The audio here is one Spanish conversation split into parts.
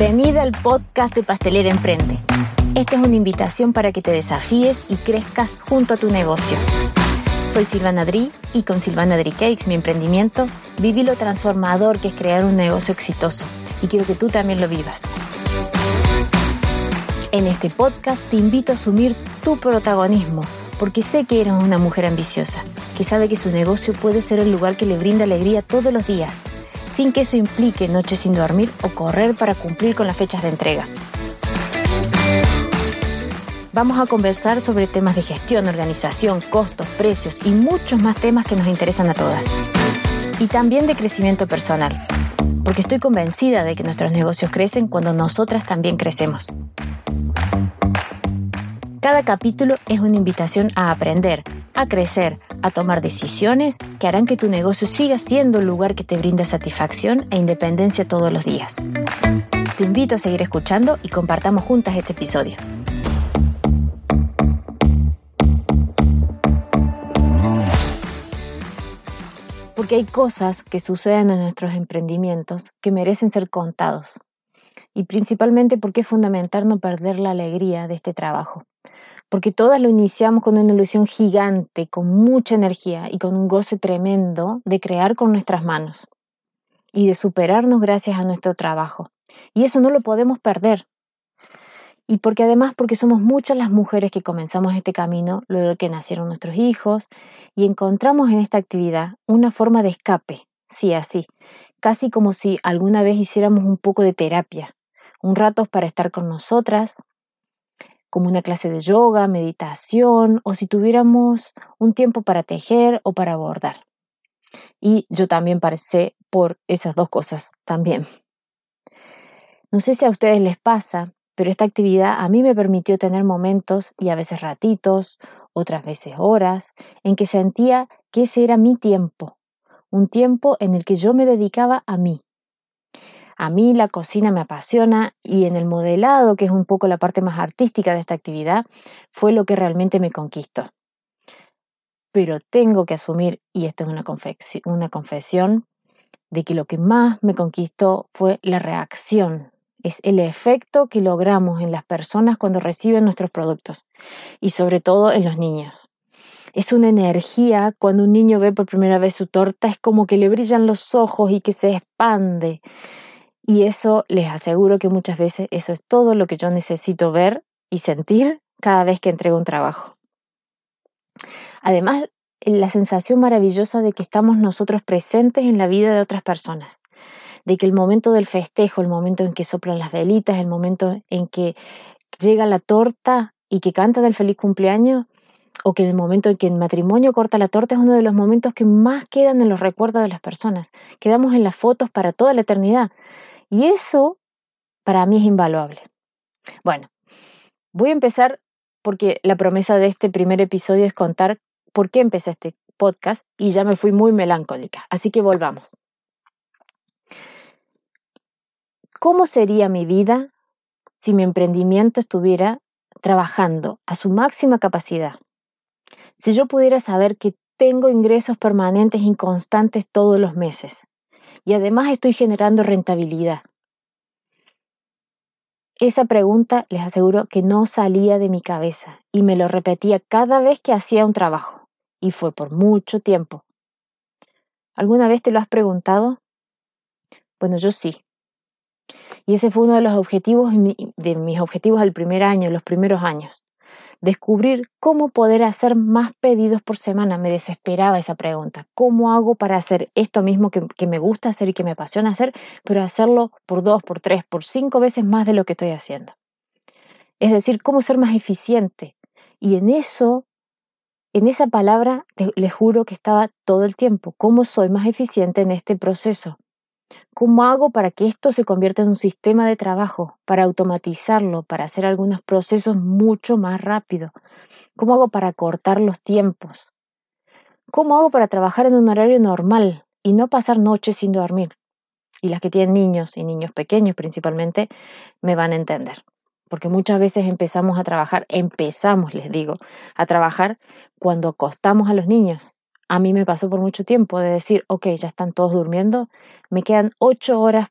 Bienvenida al podcast de Pastelera Emprende. Esta es una invitación para que te desafíes y crezcas junto a tu negocio. Soy Silvana Dri y con Silvana Dri Cakes, mi emprendimiento, viví lo transformador que es crear un negocio exitoso y quiero que tú también lo vivas. En este podcast te invito a asumir tu protagonismo, porque sé que eres una mujer ambiciosa, que sabe que su negocio puede ser el lugar que le brinda alegría todos los días sin que eso implique noches sin dormir o correr para cumplir con las fechas de entrega. Vamos a conversar sobre temas de gestión, organización, costos, precios y muchos más temas que nos interesan a todas. Y también de crecimiento personal, porque estoy convencida de que nuestros negocios crecen cuando nosotras también crecemos. Cada capítulo es una invitación a aprender, a crecer, a tomar decisiones que harán que tu negocio siga siendo el lugar que te brinda satisfacción e independencia todos los días. Te invito a seguir escuchando y compartamos juntas este episodio. Porque hay cosas que suceden en nuestros emprendimientos que merecen ser contados. Y principalmente porque es fundamental no perder la alegría de este trabajo porque todas lo iniciamos con una ilusión gigante, con mucha energía y con un goce tremendo de crear con nuestras manos y de superarnos gracias a nuestro trabajo. Y eso no lo podemos perder. Y porque además, porque somos muchas las mujeres que comenzamos este camino luego de que nacieron nuestros hijos y encontramos en esta actividad una forma de escape, sí, así, casi como si alguna vez hiciéramos un poco de terapia, un rato para estar con nosotras, como una clase de yoga, meditación o si tuviéramos un tiempo para tejer o para bordar. Y yo también pasé por esas dos cosas también. No sé si a ustedes les pasa, pero esta actividad a mí me permitió tener momentos y a veces ratitos, otras veces horas, en que sentía que ese era mi tiempo, un tiempo en el que yo me dedicaba a mí, a mí la cocina me apasiona y en el modelado, que es un poco la parte más artística de esta actividad, fue lo que realmente me conquistó. Pero tengo que asumir, y esta es una, una confesión, de que lo que más me conquistó fue la reacción, es el efecto que logramos en las personas cuando reciben nuestros productos y sobre todo en los niños. Es una energía cuando un niño ve por primera vez su torta, es como que le brillan los ojos y que se expande. Y eso les aseguro que muchas veces eso es todo lo que yo necesito ver y sentir cada vez que entrego un trabajo. Además, la sensación maravillosa de que estamos nosotros presentes en la vida de otras personas, de que el momento del festejo, el momento en que soplan las velitas, el momento en que llega la torta y que canta del feliz cumpleaños, o que el momento en que el matrimonio corta la torta es uno de los momentos que más quedan en los recuerdos de las personas. Quedamos en las fotos para toda la eternidad. Y eso para mí es invaluable. Bueno, voy a empezar porque la promesa de este primer episodio es contar por qué empecé este podcast y ya me fui muy melancólica. Así que volvamos. ¿Cómo sería mi vida si mi emprendimiento estuviera trabajando a su máxima capacidad? Si yo pudiera saber que tengo ingresos permanentes y constantes todos los meses y además estoy generando rentabilidad. Esa pregunta les aseguro que no salía de mi cabeza y me lo repetía cada vez que hacía un trabajo y fue por mucho tiempo. ¿Alguna vez te lo has preguntado? Bueno, yo sí. Y ese fue uno de los objetivos de mis objetivos del primer año, los primeros años descubrir cómo poder hacer más pedidos por semana. Me desesperaba esa pregunta. ¿Cómo hago para hacer esto mismo que, me gusta hacer y que me apasiona hacer, pero hacerlo por dos, por tres, por cinco veces más de lo que estoy haciendo? Es decir, cómo ser más eficiente. Y en eso, en esa palabra, les juro que estaba todo el tiempo. ¿Cómo soy más eficiente en este proceso? ¿Cómo hago para que esto se convierta en un sistema de trabajo, para automatizarlo, para hacer algunos procesos mucho más rápido? ¿Cómo hago para cortar los tiempos? ¿Cómo hago para trabajar en un horario normal y no pasar noches sin dormir? Y las que tienen niños y niños pequeños principalmente me van a entender. Porque muchas veces empezamos a trabajar, empezamos, les digo, a trabajar cuando acostamos a los niños a mí me pasó por mucho tiempo de decir, ok, ya están todos durmiendo, me quedan ocho horas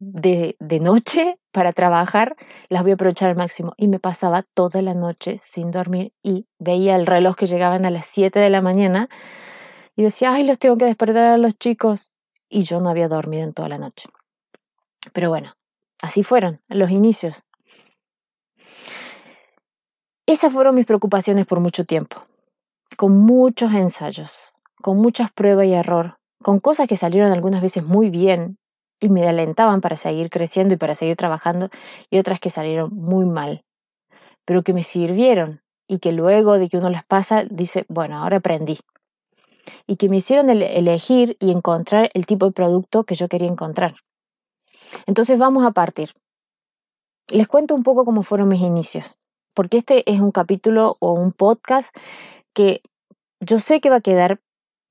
de, de, noche para trabajar, las voy a aprovechar al máximo. Y me pasaba toda la noche sin dormir y veía el reloj que llegaban a las 7 de la mañana y decía, ay, los tengo que despertar a los chicos. Y yo no había dormido en toda la noche. Pero bueno, así fueron los inicios. Esas fueron mis preocupaciones por mucho tiempo, con muchos ensayos, con muchas pruebas y error, con cosas que salieron algunas veces muy bien y me alentaban para seguir creciendo y para seguir trabajando, y otras que salieron muy mal, pero que me sirvieron y que luego de que uno las pasa dice, bueno, ahora aprendí. Y que me hicieron elegir y encontrar el tipo de producto que yo quería encontrar. Entonces vamos a partir. Les cuento un poco cómo fueron mis inicios porque este es un capítulo o un podcast que yo sé que va a quedar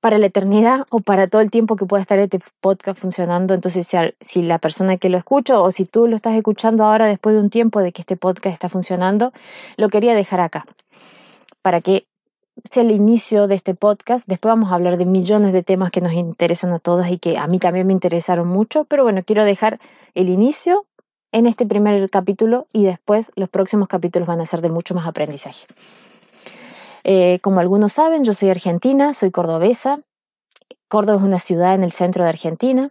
para la eternidad o para todo el tiempo que pueda estar este podcast funcionando. Entonces, si, la persona que lo escucha o si tú lo estás escuchando ahora después de un tiempo de que este podcast está funcionando, lo quería dejar acá para que sea el inicio de este podcast. Después vamos a hablar de millones de temas que nos interesan a todos y que a mí también me interesaron mucho, pero bueno, quiero dejar el inicio en este primer capítulo y después los próximos capítulos van a ser de mucho más aprendizaje. Eh, como algunos saben, yo soy argentina, soy cordobesa. Córdoba es una ciudad en el centro de Argentina.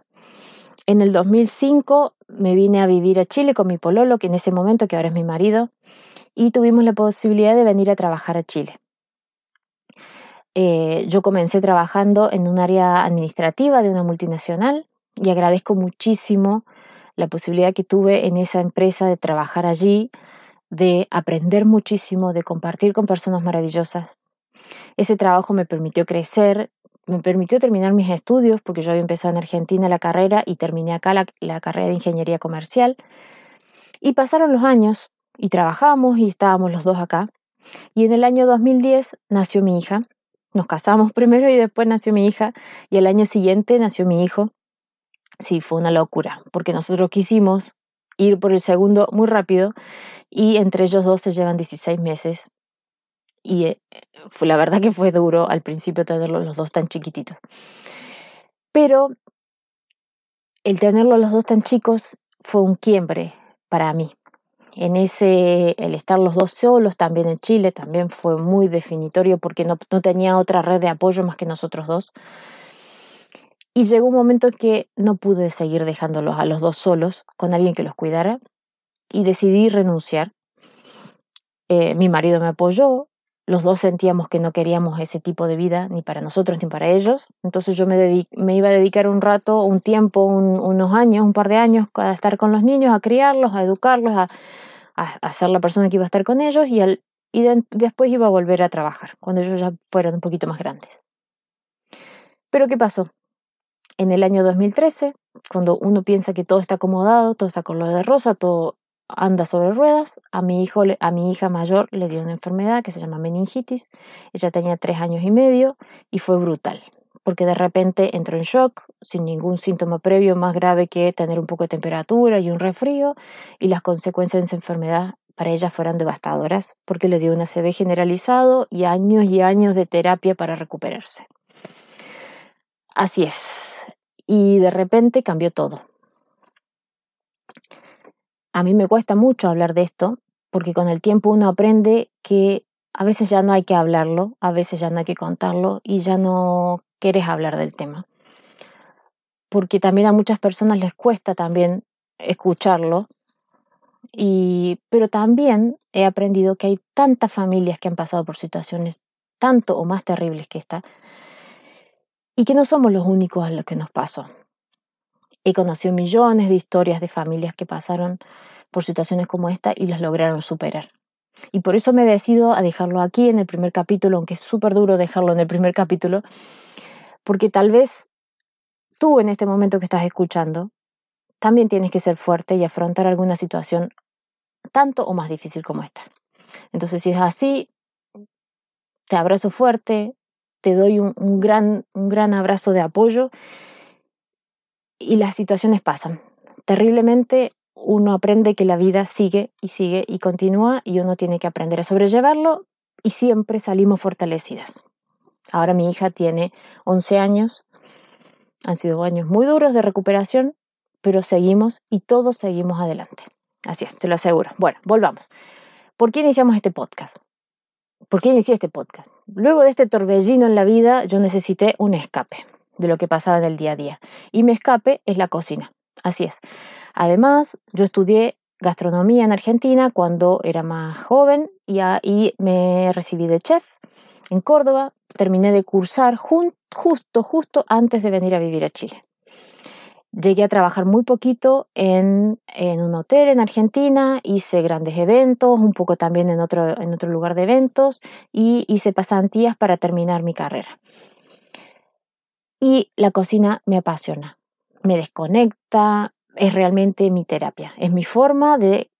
En el 2005 me vine a vivir a Chile con mi pololo, que en ese momento, que ahora es mi marido, y tuvimos la posibilidad de venir a trabajar a Chile. Eh, yo comencé trabajando en un área administrativa de una multinacional y agradezco muchísimo la posibilidad que tuve en esa empresa de trabajar allí, de aprender muchísimo, de compartir con personas maravillosas. Ese trabajo me permitió crecer, me permitió terminar mis estudios, porque yo había empezado en Argentina la carrera y terminé acá la, carrera de ingeniería comercial. Y pasaron los años y trabajamos y estábamos los dos acá. Y en el año 2010 nació mi hija. Nos casamos primero y después nació mi hija. Y el año siguiente nació mi hijo sí, fue una locura, porque nosotros quisimos ir por el segundo muy rápido y entre ellos dos se llevan 16 meses. Y eh, fue, la verdad que fue duro al principio tenerlos los dos tan chiquititos. Pero el tenerlos los dos tan chicos fue un quiebre para mí. En ese, el estar los dos solos también en Chile también fue muy definitorio porque no, no tenía otra red de apoyo más que nosotros dos. Y llegó un momento en que no pude seguir dejándolos a los dos solos con alguien que los cuidara y decidí renunciar. Eh, mi marido me apoyó, los dos sentíamos que no queríamos ese tipo de vida, ni para nosotros ni para ellos. Entonces yo me, iba a dedicar un rato, un tiempo, unos años, un par de años a estar con los niños, a criarlos, a educarlos, a, a, ser la persona que iba a estar con ellos y, después iba a volver a trabajar, cuando ellos ya fueron un poquito más grandes. Pero ¿qué pasó? En el año 2013, cuando uno piensa que todo está acomodado, todo está color de rosa, todo anda sobre ruedas, a mi, hijo, a mi hija mayor le dio una enfermedad que se llama meningitis. Ella tenía tres años y medio y fue brutal, porque de repente entró en shock, sin ningún síntoma previo más grave que tener un poco de temperatura y un resfrío, y las consecuencias de esa enfermedad para ella fueron devastadoras, porque le dio un ACV generalizado y años y años de terapia para recuperarse. Así es. Y de repente cambió todo. A mí me cuesta mucho hablar de esto porque con el tiempo uno aprende que a veces ya no hay que hablarlo, a veces ya no hay que contarlo y ya no quieres hablar del tema. Porque también a muchas personas les cuesta también escucharlo. Y, pero también he aprendido que hay tantas familias que han pasado por situaciones tanto o más terribles que esta, y que no somos los únicos a los que nos pasó. He conocido millones de historias de familias que pasaron por situaciones como esta y las lograron superar. Y por eso me decido a dejarlo aquí en el primer capítulo, aunque es súper duro dejarlo en el primer capítulo, porque tal vez tú en este momento que estás escuchando también tienes que ser fuerte y afrontar alguna situación tanto o más difícil como esta. Entonces, si es así, te abrazo fuerte, te doy un, gran, un gran abrazo de apoyo y las situaciones pasan. Terriblemente uno aprende que la vida sigue y sigue y continúa y uno tiene que aprender a sobrellevarlo y siempre salimos fortalecidas. Ahora mi hija tiene 11 años, han sido años muy duros de recuperación, pero seguimos y todos seguimos adelante. Así es, te lo aseguro. Bueno, volvamos. ¿Por qué iniciamos este podcast? ¿Por qué inicié este podcast? Luego de este torbellino en la vida, yo necesité un escape de lo que pasaba en el día a día. Y mi escape es la cocina. Así es. Además, yo estudié gastronomía en Argentina cuando era más joven y ahí me recibí de chef en Córdoba. Terminé de cursar justo, justo antes de venir a vivir a Chile. Llegué a trabajar muy poquito en, un hotel en Argentina, hice grandes eventos, un poco también en otro, en otro lugar de eventos y hice pasantías para terminar mi carrera. Y la cocina me apasiona, me desconecta, es realmente mi terapia, es mi forma de,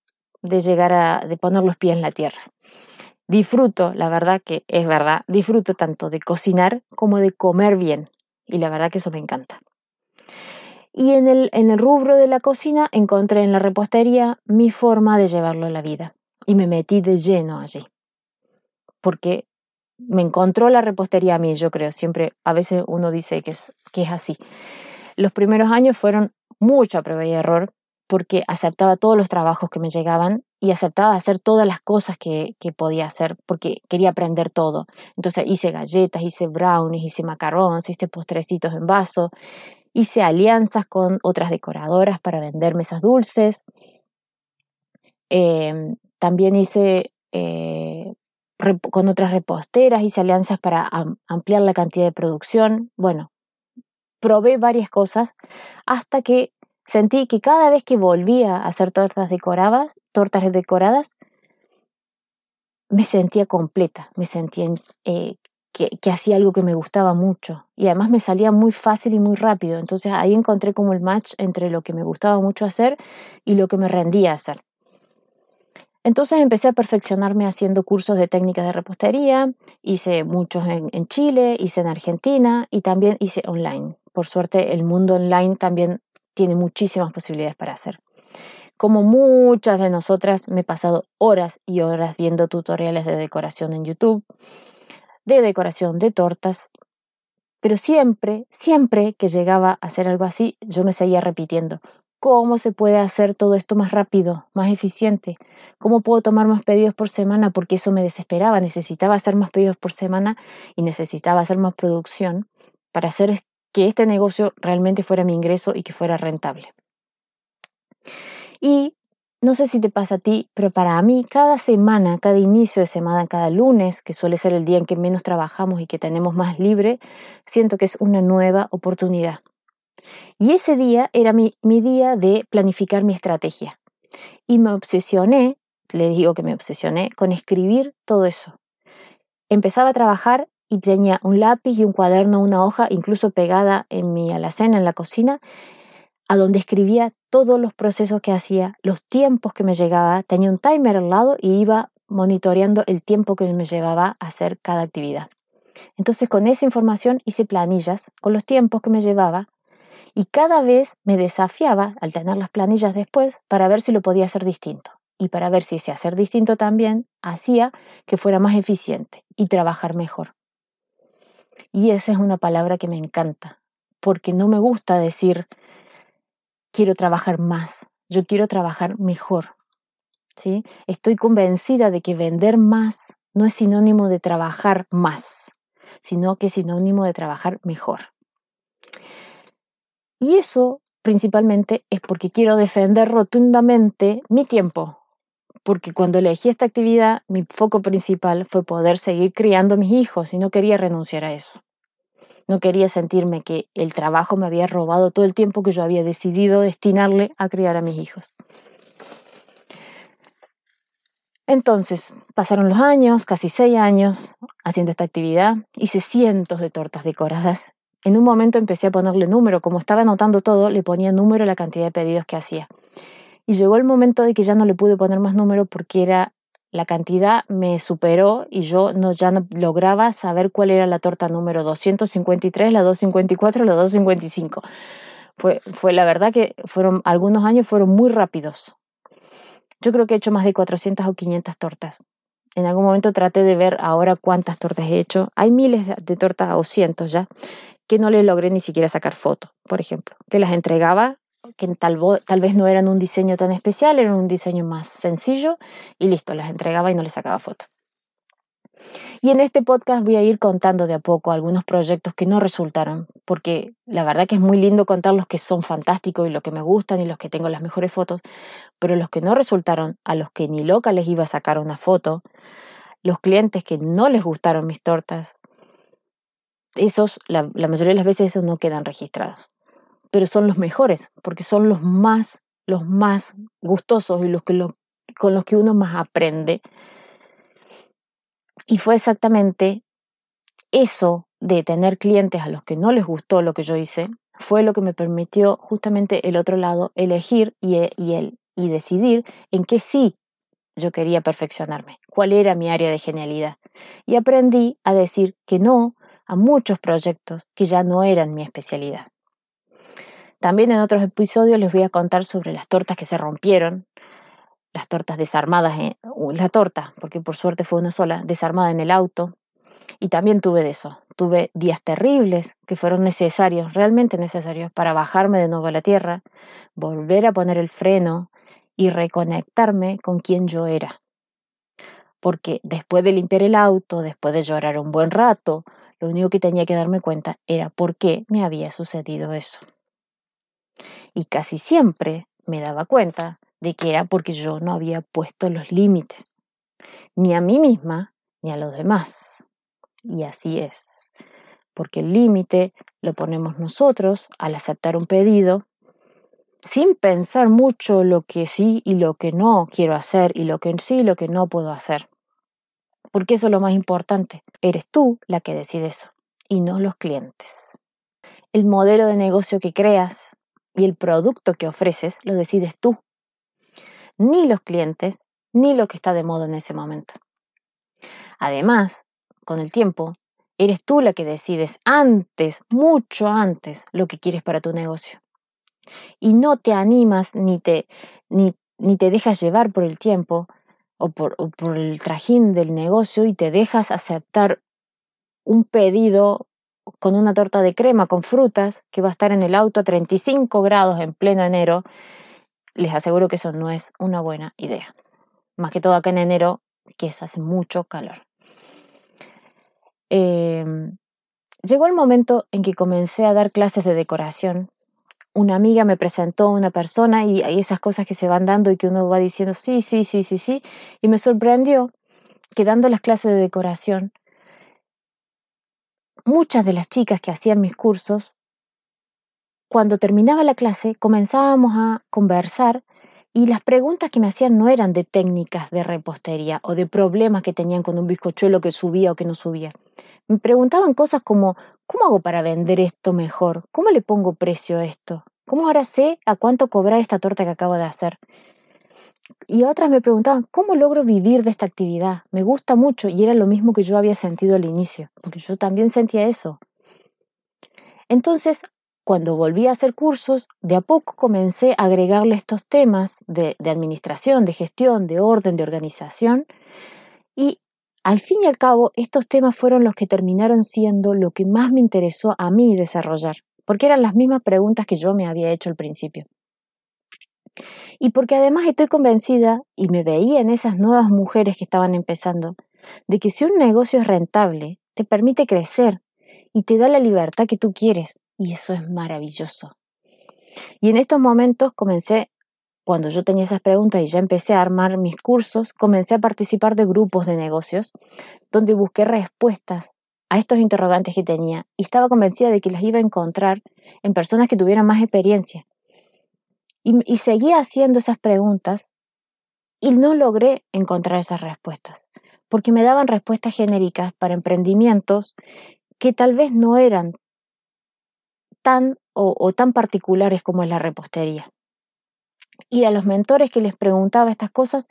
de llegar a de poner los pies en la tierra. Disfruto, la verdad que es verdad, disfruto tanto de cocinar como de comer bien y la verdad que eso me encanta. Y en el, en el rubro de la cocina encontré en la repostería mi forma de llevarlo a la vida. Y me metí de lleno allí. Porque me encontró la repostería a mí, yo creo. Siempre, a veces uno dice que es, que es así. Los primeros años fueron mucha prueba y error porque aceptaba todos los trabajos que me llegaban y aceptaba hacer todas las cosas que, que, podía hacer porque quería aprender todo. Entonces hice galletas, hice brownies, hice macarrones, hice postrecitos en vaso Hice alianzas con otras decoradoras para vender mesas dulces. Em, también hice eh, con otras reposteras, hice alianzas para ampliar la cantidad de producción. Bueno, probé varias cosas hasta que sentí que cada vez que volvía a hacer tortas decoradas, tortas decoradas, me sentía completa, me sentía que, hacía algo que me gustaba mucho y además me salía muy fácil y muy rápido. Entonces ahí encontré como el match entre lo que me gustaba mucho hacer y lo que me rendía hacer. Entonces empecé a perfeccionarme haciendo cursos de técnicas de repostería, hice muchos en, en Chile, hice en Argentina y también hice online. Por suerte el mundo online también tiene muchísimas posibilidades para hacer. Como muchas de nosotras me he pasado horas y horas viendo tutoriales de decoración en YouTube de decoración de tortas, pero siempre, siempre que llegaba a hacer algo así, yo me seguía repitiendo, ¿cómo se puede hacer todo esto más rápido, más eficiente? ¿Cómo puedo tomar más pedidos por semana? Porque eso me desesperaba, necesitaba hacer más pedidos por semana y necesitaba hacer más producción para hacer que este negocio realmente fuera mi ingreso y que fuera rentable. Y no sé si te pasa a ti, pero para mí cada semana, cada inicio de semana, cada lunes, que suele ser el día en que menos trabajamos y que tenemos más libre, siento que es una nueva oportunidad. Y ese día era mi, mi día de planificar mi estrategia. Y me obsesioné, le digo que me obsesioné, con escribir todo eso. Empezaba a trabajar y tenía un lápiz y un cuaderno, una hoja, incluso pegada en mi alacena, en la cocina, a donde escribía todos los procesos que hacía, los tiempos que me llegaba, tenía un timer al lado y iba monitoreando el tiempo que me llevaba a hacer cada actividad. Entonces con esa información hice planillas con los tiempos que me llevaba y cada vez me desafiaba al tener las planillas después para ver si lo podía hacer distinto y para ver si ese hacer distinto también hacía que fuera más eficiente y trabajar mejor. Y esa es una palabra que me encanta, porque no me gusta decir quiero trabajar más, yo quiero trabajar mejor. ¿sí? Estoy convencida de que vender más no es sinónimo de trabajar más, sino que es sinónimo de trabajar mejor. Y eso principalmente es porque quiero defender rotundamente mi tiempo, porque cuando elegí esta actividad, mi foco principal fue poder seguir criando a mis hijos y no quería renunciar a eso. No quería sentirme que el trabajo me había robado todo el tiempo que yo había decidido destinarle a criar a mis hijos. Entonces, pasaron los años, casi seis años, haciendo esta actividad. Hice cientos de tortas decoradas. En un momento empecé a ponerle número. Como estaba anotando todo, le ponía número a la cantidad de pedidos que hacía. Y llegó el momento de que ya no le pude poner más número porque era la cantidad me superó y yo no, ya no lograba saber cuál era la torta número 253, la 254, la 255. Fue, fue la verdad que fueron algunos años fueron muy rápidos. Yo creo que he hecho más de 400 o 500 tortas. En algún momento traté de ver ahora cuántas tortas he hecho. Hay miles de tortas o cientos ya que no le logré ni siquiera sacar fotos, por ejemplo, que las entregaba, que tal, vez no eran un diseño tan especial, eran un diseño más sencillo y listo, las entregaba y no les sacaba foto. Y en este podcast voy a ir contando de a poco algunos proyectos que no resultaron, porque la verdad que es muy lindo contar los que son fantásticos y los que me gustan y los que tengo las mejores fotos, pero los que no resultaron, a los que ni loca les iba a sacar una foto, los clientes que no les gustaron mis tortas, esos, la, mayoría de las veces esos no quedan registrados, pero son los mejores, porque son los más, los más gustosos y los que con los que uno más aprende y fue exactamente eso de tener clientes a los que no les gustó lo que yo hice, fue lo que me permitió justamente el otro lado elegir y, y, y decidir en qué sí yo quería perfeccionarme, cuál era mi área de genialidad. Y aprendí a decir que no a muchos proyectos que ya no eran mi especialidad. También en otros episodios les voy a contar sobre las tortas que se rompieron, las tortas desarmadas, en, la torta, porque por suerte fue una sola, desarmada en el auto. Y también tuve de eso, tuve días terribles que fueron necesarios, realmente necesarios, para bajarme de nuevo a la tierra, volver a poner el freno y reconectarme con quien yo era. Porque después de limpiar el auto, después de llorar un buen rato, lo único que tenía que darme cuenta era por qué me había sucedido eso. Y casi siempre me daba cuenta de que era porque yo no había puesto los límites, ni a mí misma ni a los demás. Y así es, porque el límite lo ponemos nosotros al aceptar un pedido sin pensar mucho lo que sí y lo que no quiero hacer y lo que sí y lo que no puedo hacer. Porque eso es lo más importante. Eres tú la que decide eso y no los clientes. El modelo de negocio que creas y el producto que ofreces lo decides tú ni los clientes, ni lo que está de moda en ese momento. Además, con el tiempo, eres tú la que decides antes, mucho antes, lo que quieres para tu negocio. Y no te animas ni te, ni, ni te dejas llevar por el tiempo o por, o por el trajín del negocio y te dejas aceptar un pedido con una torta de crema con frutas que va a estar en el auto a 35 grados en pleno enero les aseguro que eso no es una buena idea. Más que todo acá en enero, que se hace mucho calor. Em, llegó el momento en que comencé a dar clases de decoración. Una amiga me presentó a una persona y hay esas cosas que se van dando y que uno va diciendo sí, sí, sí, sí, sí. Y me sorprendió que dando las clases de decoración, muchas de las chicas que hacían mis cursos cuando terminaba la clase comenzábamos a conversar y las preguntas que me hacían no eran de técnicas de repostería o de problemas que tenían con un bizcochuelo que subía o que no subía. Me preguntaban cosas como, ¿cómo hago para vender esto mejor? ¿Cómo le pongo precio a esto? ¿Cómo ahora sé a cuánto cobrar esta torta que acabo de hacer? Y otras me preguntaban, ¿cómo logro vivir de esta actividad? Me gusta mucho y era lo mismo que yo había sentido al inicio, porque yo también sentía eso. Entonces, cuando volví a hacer cursos, de a poco comencé a agregarle estos temas de, administración, de gestión, de orden, de organización. Y al fin y al cabo, estos temas fueron los que terminaron siendo lo que más me interesó a mí desarrollar, porque eran las mismas preguntas que yo me había hecho al principio. Y porque además estoy convencida, y me veía en esas nuevas mujeres que estaban empezando, de que si un negocio es rentable, te permite crecer y te da la libertad que tú quieres, y eso es maravilloso. Y en estos momentos comencé, cuando yo tenía esas preguntas y ya empecé a armar mis cursos, comencé a participar de grupos de negocios donde busqué respuestas a estos interrogantes que tenía y estaba convencida de que las iba a encontrar en personas que tuvieran más experiencia. Y, y seguía haciendo esas preguntas y no logré encontrar esas respuestas, porque me daban respuestas genéricas para emprendimientos que tal vez no eran tan o, tan particulares como es la repostería. Y a los mentores que les preguntaba estas cosas,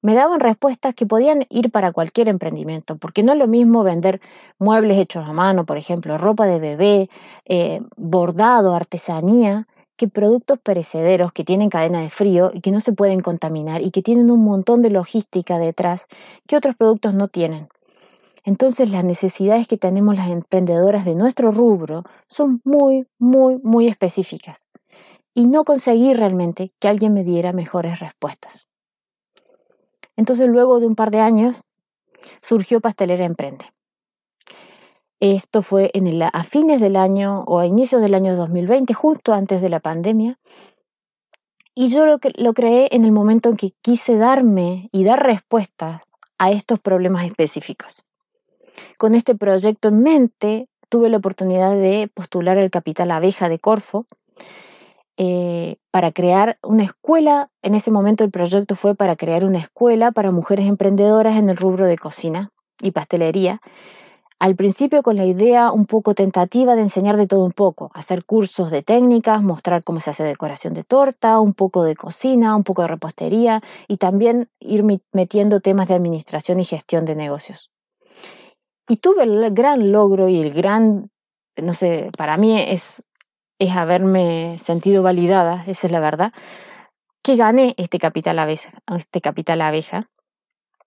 me daban respuestas que podían ir para cualquier emprendimiento, porque no es lo mismo vender muebles hechos a mano, por ejemplo, ropa de bebé, eh, bordado, artesanía, productos perecederos que tienen cadena de frío y que no se pueden contaminar y que tienen un montón de logística detrás que otros productos no tienen. Entonces las necesidades que tenemos las emprendedoras de nuestro rubro son muy, muy, muy específicas. y no conseguí realmente que alguien me diera mejores respuestas. Entonces luego de un par de años surgió Pastelera Emprende. Esto fue en el, a fines del año o a inicios del año 2020, justo antes de la pandemia. Y yo lo, lo creé en el momento en que quise darme y dar respuestas a estos problemas específicos. Con este proyecto en mente, tuve la oportunidad de postular el Capital Abeja de Corfo eh, para crear una escuela. En ese momento el proyecto fue para crear una escuela para mujeres emprendedoras en el rubro de cocina y pastelería. Al principio con la idea un poco tentativa de enseñar de todo un poco, hacer cursos de técnicas, mostrar cómo se hace decoración de torta, un poco de cocina, un poco de repostería y también ir metiendo temas de administración y gestión de negocios. Y tuve el gran logro y el gran, no sé, para mí es, es haberme sentido validada, esa es la verdad, que gané este capital abeja, este capital abeja.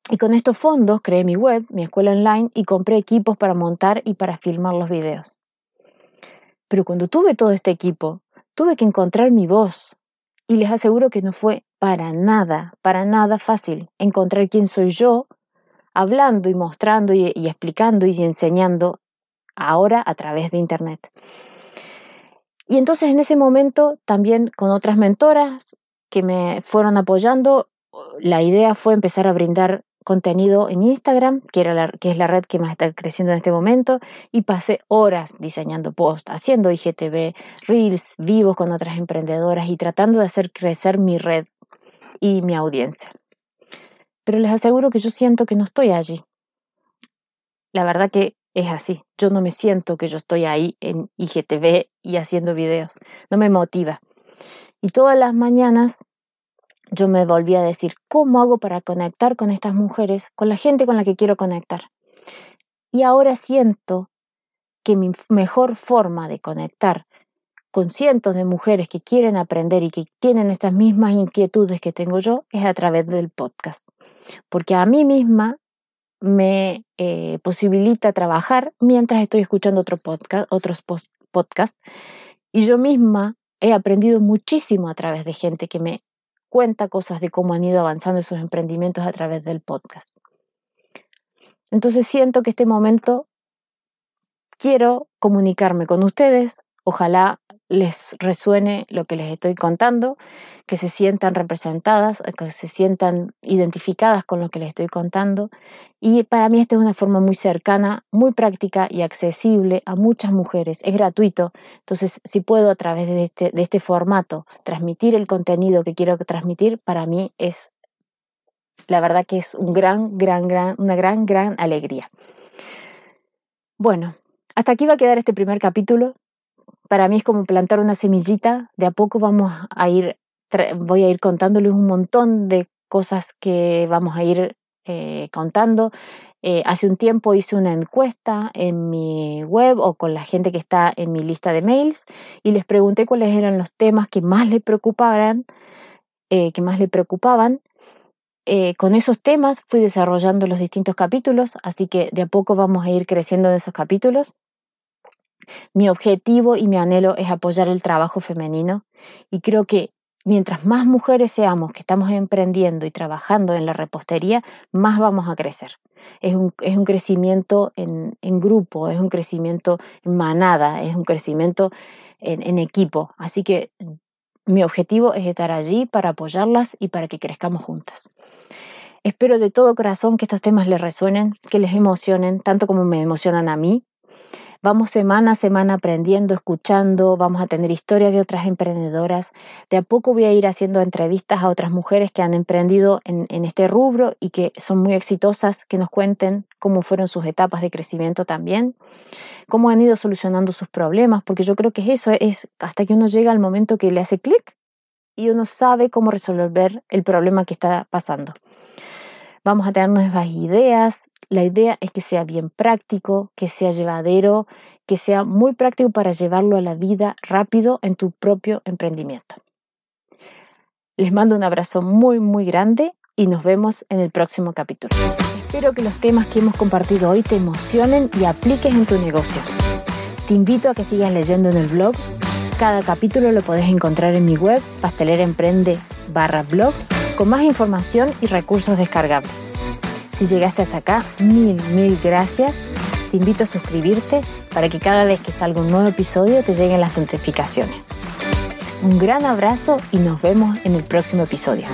Y con estos fondos creé mi web, mi escuela online y compré equipos para montar y para filmar los videos. Pero cuando tuve todo este equipo, tuve que encontrar mi voz. Y les aseguro que no fue para nada, para nada fácil encontrar quién soy yo hablando y mostrando y, explicando y enseñando ahora a través de Internet. Y entonces en ese momento también con otras mentoras que me fueron apoyando, la idea fue empezar a brindar contenido en Instagram, que, era que es la red que más está creciendo en este momento, y pasé horas diseñando posts, haciendo IGTV, reels vivos con otras emprendedoras y tratando de hacer crecer mi red y mi audiencia pero les aseguro que yo siento que no estoy allí. La verdad que es así. Yo no me siento que yo estoy ahí en IGTV y haciendo videos. No me motiva. Y todas las mañanas yo me volví a decir, ¿cómo hago para conectar con estas mujeres, con la gente con la que quiero conectar? Y ahora siento que mi mejor forma de conectar con cientos de mujeres que quieren aprender y que tienen estas mismas inquietudes que tengo yo es a través del podcast. Porque a mí misma me eh, posibilita trabajar mientras estoy escuchando otro podcast, otros podcasts y yo misma he aprendido muchísimo a través de gente que me cuenta cosas de cómo han ido avanzando sus emprendimientos a través del podcast. Entonces siento que este momento quiero comunicarme con ustedes, ojalá les resuene lo que les estoy contando, que se sientan representadas, que se sientan identificadas con lo que les estoy contando. Y para mí esta es una forma muy cercana, muy práctica y accesible a muchas mujeres. Es gratuito. Entonces, si puedo a través de este, este formato transmitir el contenido que quiero transmitir, para mí es, la verdad que es un gran, gran, gran, una gran, gran alegría. Bueno, hasta aquí va a quedar este primer capítulo para mí es como plantar una semillita, de a poco vamos a ir, voy a ir contándoles un montón de cosas que vamos a ir eh, contando. Eh, hace un tiempo hice una encuesta en mi web o con la gente que está en mi lista de mails y les pregunté cuáles eran los temas que más le preocuparan, eh, que más le preocupaban. con esos temas fui desarrollando los distintos capítulos, así que de a poco vamos a ir creciendo en esos capítulos. Mi objetivo y mi anhelo es apoyar el trabajo femenino y creo que mientras más mujeres seamos que estamos emprendiendo y trabajando en la repostería, más vamos a crecer. Es un, es un crecimiento en, en, grupo, es un crecimiento en manada, es un crecimiento en, en equipo. Así que mi objetivo es estar allí para apoyarlas y para que crezcamos juntas. Espero de todo corazón que estos temas les resuenen, que les emocionen, tanto como me emocionan a mí. Vamos semana a semana aprendiendo, escuchando, vamos a tener historias de otras emprendedoras. De a poco voy a ir haciendo entrevistas a otras mujeres que han emprendido en, este rubro y que son muy exitosas, que nos cuenten cómo fueron sus etapas de crecimiento también, cómo han ido solucionando sus problemas, porque yo creo que eso es hasta que uno llega al momento que le hace clic y uno sabe cómo resolver el problema que está pasando. Vamos a tener nuevas ideas, la idea es que sea bien práctico, que sea llevadero, que sea muy práctico para llevarlo a la vida rápido en tu propio emprendimiento. Les mando un abrazo muy, muy grande y nos vemos en el próximo capítulo. Espero que los temas que hemos compartido hoy te emocionen y apliques en tu negocio. Te invito a que sigas leyendo en el blog Cada capítulo lo podés encontrar en mi web, pasteleraemprende blog, con más información y recursos descargables. Si llegaste hasta acá, mil, mil gracias. Te invito a suscribirte para que cada vez que salga un nuevo episodio te lleguen las notificaciones. Un gran abrazo y nos vemos en el próximo episodio.